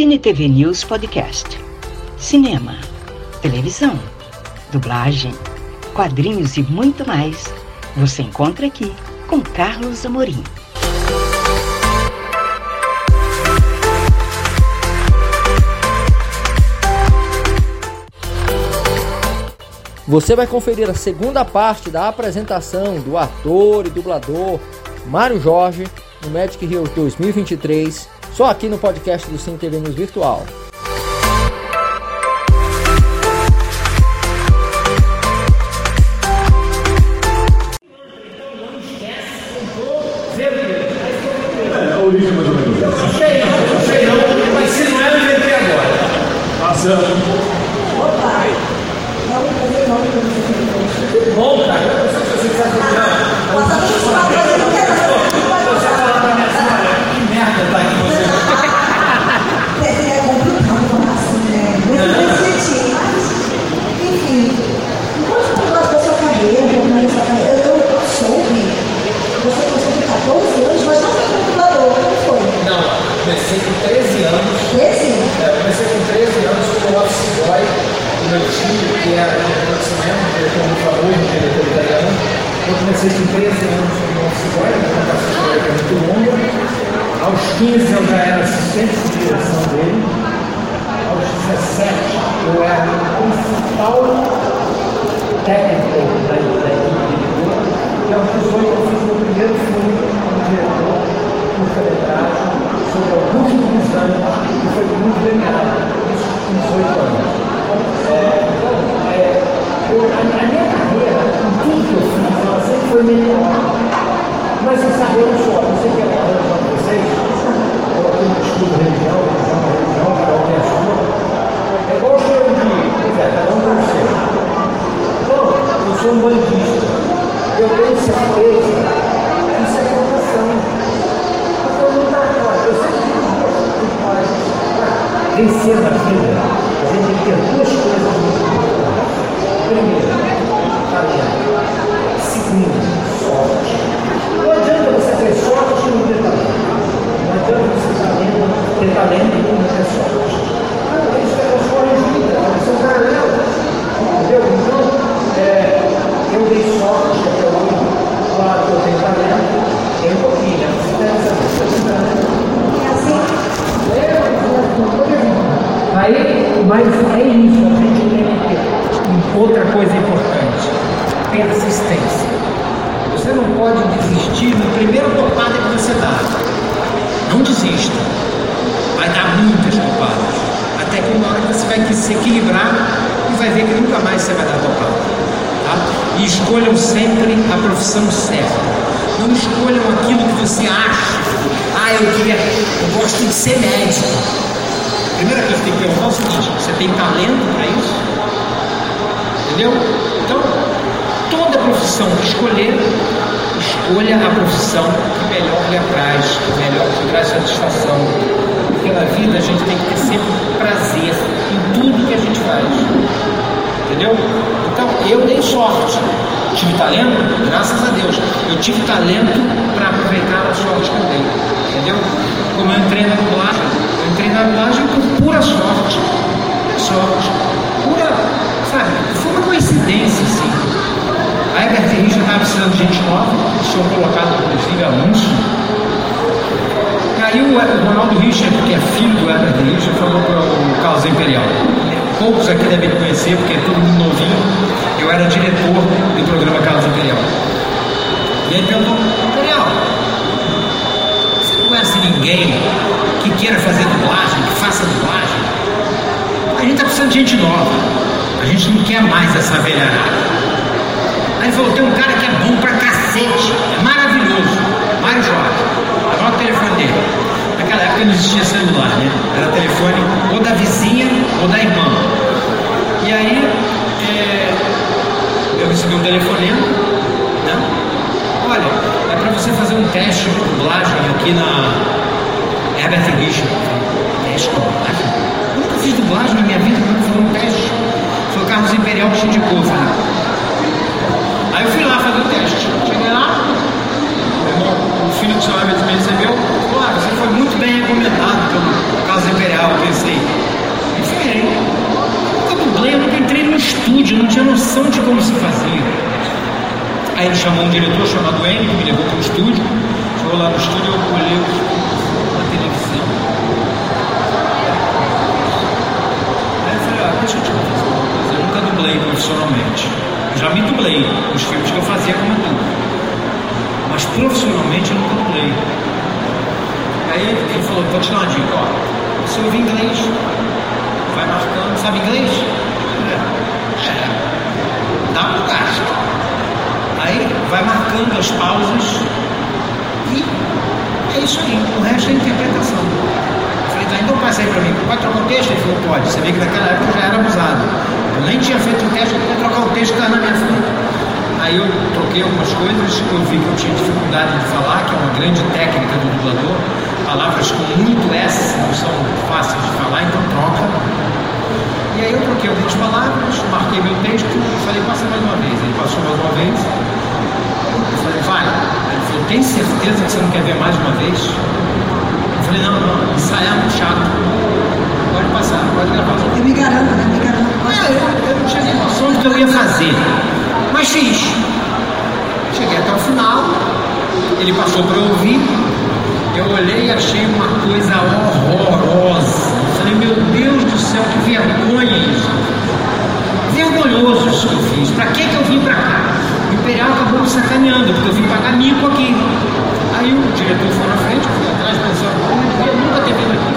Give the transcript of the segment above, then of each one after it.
Cine TV News Podcast. Cinema, televisão, dublagem, quadrinhos e muito mais. Você encontra aqui com Carlos Amorim. Você vai conferir a segunda parte da apresentação do ator e dublador Mário Jorge no Magic Heroes 2023, só aqui no podcast do Sim TV News Virtual. Eu comecei com 13 anos office boy, uma passagem que é muito longa. Aos 15 eu já era assistente de direção dele. Aos 17 eu era o principal técnico da, equipe dele. E aos 18 eu fiz meu primeiro filme como diretor, curta-metragem, sobre Augusto Pisani, que foi muito premiado, isso com 18 anos. Então, é, eu, a, a minha carreira, em tudo que eu fiz, foi. Mas você sabe, eu não sou, eu sei que é de vocês, eu aqui não estudo religião, religião, religião, cada um tem a sua. É igual o senhor de, pois é, cada um tem o seu. Eu sou um bandista. Eu tenho certeza que isso é vocação. Porque eu não dá eu sempre digo para vencer na vida, pode desistir no primeiro topada que você dá. Não desista. Vai dar muitas topadas. Até que uma hora você vai se equilibrar e vai ver que nunca mais você vai dar topada. Tá? E escolham sempre a profissão certa. Não escolham aquilo que você acha. Ah, eu queria, eu gosto de ser médico. A primeira coisa que tem que perguntar é o seguinte: você tem talento para isso? Entendeu? Então, toda profissão que escolher, escolha a profissão que melhor lhe apraz, que melhor te traz satisfação. Porque na vida a gente tem que ter sempre prazer em tudo que a gente faz. Entendeu? Então, eu dei sorte. Tive talento? Graças a Deus. Eu tive talento para aproveitar a sorte que eu dei. Entendeu? Como eu entrei na dublagem. Eu entrei na dublagem por pura sorte. Pura sorte. Pura, sabe? Foi uma coincidência, assim. A Herbert Richa estava precisando de gente colocado, inclusive, anúncio. E aí o Ronaldo Richard, que é filho do Herbert Richard, falou para o Carlos Imperial. Poucos aqui devem conhecer, porque é todo mundo novinho. Eu era diretor do programa Carlos Imperial. E ele perguntou, Imperial, você não conhece ninguém que queira fazer dublagem, que faça dublagem? A gente está precisando de gente nova. A gente não quer mais essa velharada. Aí falou, tem um cara que é bom pra cacete, Mário Jorge. Anota o telefone dele. Naquela época não existia celular, né? Era telefone ou da vizinha ou da irmã. E aí é, eu recebi um telefonema, né? Olha, é para você fazer um teste de dublagem aqui na Herbert Richard. Teste de dublagem? Eu nunca fiz dublagem na minha vida, nunca fiz um teste. Foi o Carlos Imperial que te indicou, falei. Aí eu fui lá fazer o teste. Felipe Chaves me recebeu, claro, você foi muito bem recomendado pelo Casa Imperial, eu pensei. Enfim, eu dublei, eu nunca entrei no estúdio, não tinha noção de como se fazia. Aí ele chamou um diretor chamado M, que me levou para o estúdio, chegou lá no estúdio, eu olhei os na televisão. Aí eu falei, ah, deixa eu te confessar uma coisa, eu nunca dublei profissionalmente. Eu já me dublei nos filmes que eu fazia como ator. Mas profissionalmente eu nunca dublei. Aí ele falou, vou te dar uma dica, ó. Você ouve inglês, vai marcando, sabe inglês? É. é. Dá pro gasto. Aí vai marcando as pausas e é isso aí. O resto é interpretação. Eu falei, tá, então passa aí pra mim. Pode trocar o texto? Ele falou, pode. Você vê que naquela época eu já era abusado. Eu nem tinha feito o teste, eu trocar o texto que estava na minha frente. Aí eu troquei algumas coisas, eu vi que eu tinha dificuldade de falar, que é uma grande técnica do dublador palavras com muito S não são fáceis de falar, então troca. E aí eu troquei algumas palavras, marquei meu texto e falei, passa mais uma vez. Ele passou mais uma vez. Eu falei, vai. Ele falou, tem certeza que você não quer ver mais uma vez? Eu falei, não, não, ensaiar é muito chato. Pode passar, pode gravar. Eu me garanto, né? Me garanto. É, eu, eu não tinha noção do que eu ia fazer. Mas fiz. Cheguei até o final, ele passou para ouvir, eu olhei e achei uma coisa horrorosa. Falei, meu Deus do céu, que vergonha isso. Vergonhoso isso que eu fiz. Para que, que eu vim para cá? O Imperial acabou me sacaneando, porque eu vim pagar mico aqui. Aí o diretor foi na frente, fui atrás, pensando, eu nunca ter vindo aqui.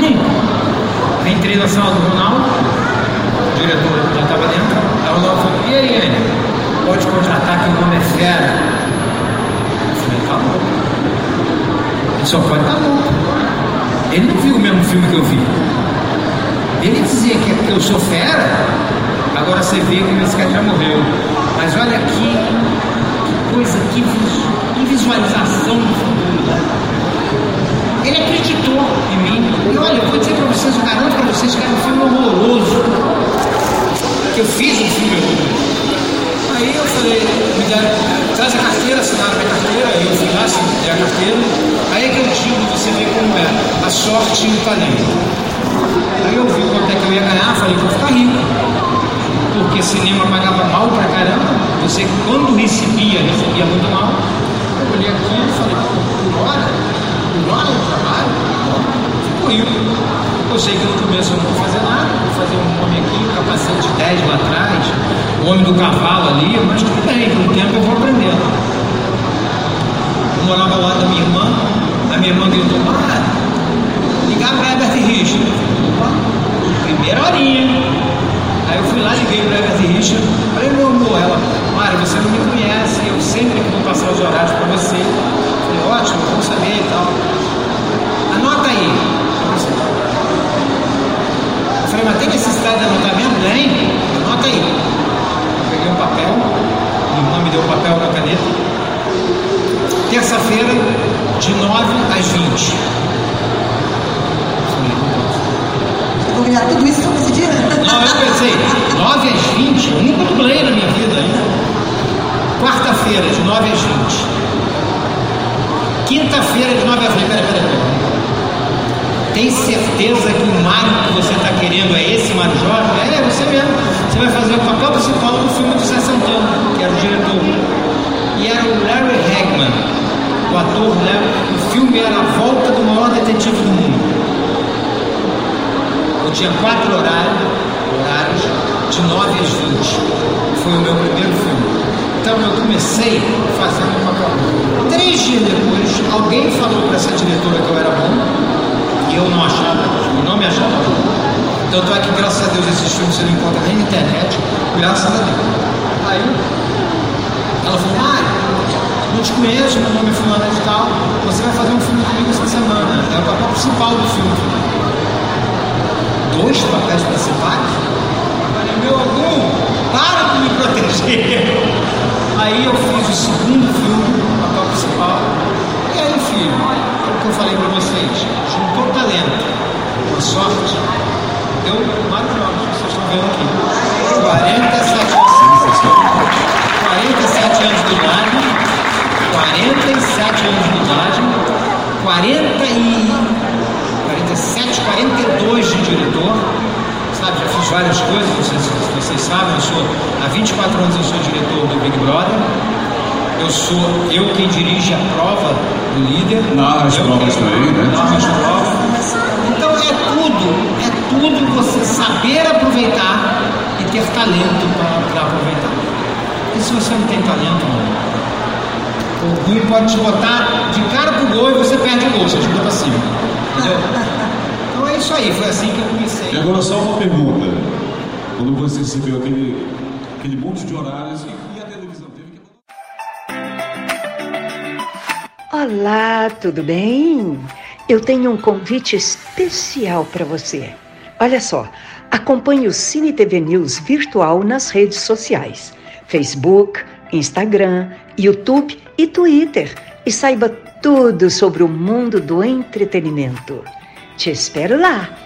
Nunca. Entrei na sala do Ronaldo, o diretor já estava dentro. Aí o Ronaldo falou, e aí, Anny? Pode contratar que o nome é fera. Eu falei, tá bom só pode estar louco. Ele não viu o mesmo filme que eu vi. Ele dizia que, eu sou fera, agora você vê que esse cara já morreu. Mas olha aqui, que coisa, que, que visualização do futuro. Ele acreditou em mim. E olha, eu vou dizer para vocês, eu garanto para vocês que era um filme horroroso. Que eu fiz um filme horroroso. Aí eu falei, me deram, traz a carteira, assinaram minha carteira, aí eu fui lá, assinei a carteira. Aí é que eu digo, você vê como é, a sorte e o talento. Aí eu vi quanto é que eu ia ganhar, falei, vou ficar rico. Porque cinema pagava mal pra caramba, você quando recebia, recebia muito mal. Eu olhei aqui e falei, por hora? Por hora eu trabalho? Eu sei que no começo eu não vou fazer nada, vou fazer um nome aqui, um capacete 10 lá atrás, o homem do cavalo ali, mas tudo bem, com o tempo eu vou aprendendo. Eu morava ao lado da minha irmã, a minha irmã gritou, ah, ligar para Herbert Richard. Opa, primeira horinha. Aí eu fui lá, liguei para Herbert Richard, falei, meu amor, ela, Mara, você não me conhece, eu sempre vou passar os horários para você. Falei, ótimo, vamos saber e tal. Anota aí. Eu falei, mas tem necessidade de anotar mesmo? Tem? Anota aí peguei um papel, minha irmã me deu um papel na caneta. Terça-feira, de 9 às 20. Vou ganhar tudo isso só nesse dia? Não, eu pensei, 9 às 20, eu nunca dublei na minha vida ainda. Quarta-feira, de 9 às 20. Quinta-feira, de 9 às 20. Peraí, peraí, peraí. Tem certeza que o Mário que você está querendo é esse Mário Jorge? É, você mesmo. Você vai fazer o papel principal do filme do Zé Santana, que era o diretor. E era o Larry Hagman, o ator, né? O filme era a volta do maior detetive do mundo. Eu tinha quatro horários, horários de 9 às 20. Foi o meu primeiro filme. Então eu comecei fazendo o papel. Três dias depois, alguém falou para essa diretora que eu era bom, e eu não achava, eu não me achava bom. Tanto é que, graças a Deus, esses filmes você não encontra nem na internet, graças a Deus. Aí, ela falou, Mário, não te conheço, meu nome é fulano de tal, você vai fazer um filme comigo essa semana. É o papel principal do filme. Dois papéis principais? Meu algum, para de me proteger. Aí eu fiz o segundo filme, o papel principal. E aí, filho, é o que eu falei para vocês, juntou talento, uma sorte, deu que vocês estão vendo aqui. 47 anos. 47 anos de idade. 47 anos de idade. 40 e 47, 42 de diretor. Sabe, já fiz várias coisas, vocês, vocês sabem, eu sou, há 24 anos eu sou diretor do Big Brother. eu sou eu quem dirige a prova do líder. Narra as Eu provas também, né? Narra as provas. Então é tudo, é tudo você saber aproveitar e ter talento para aproveitar. E se você não tem talento, não. O Rui pode te botar de cara pro gol e você perde o gol, você chuta pra cima. Entendeu? Então é isso aí, foi assim que eu comecei. E agora só uma pergunta. Quando você recebeu aquele, aquele monte de horários e, e a televisão teve que... Olá, tudo bem? Eu tenho um convite especial para você. Olha só, acompanhe o Cine TV News virtual nas redes sociais: Facebook, Instagram, YouTube e Twitter. E saiba tudo sobre o mundo do entretenimento. Te espero lá!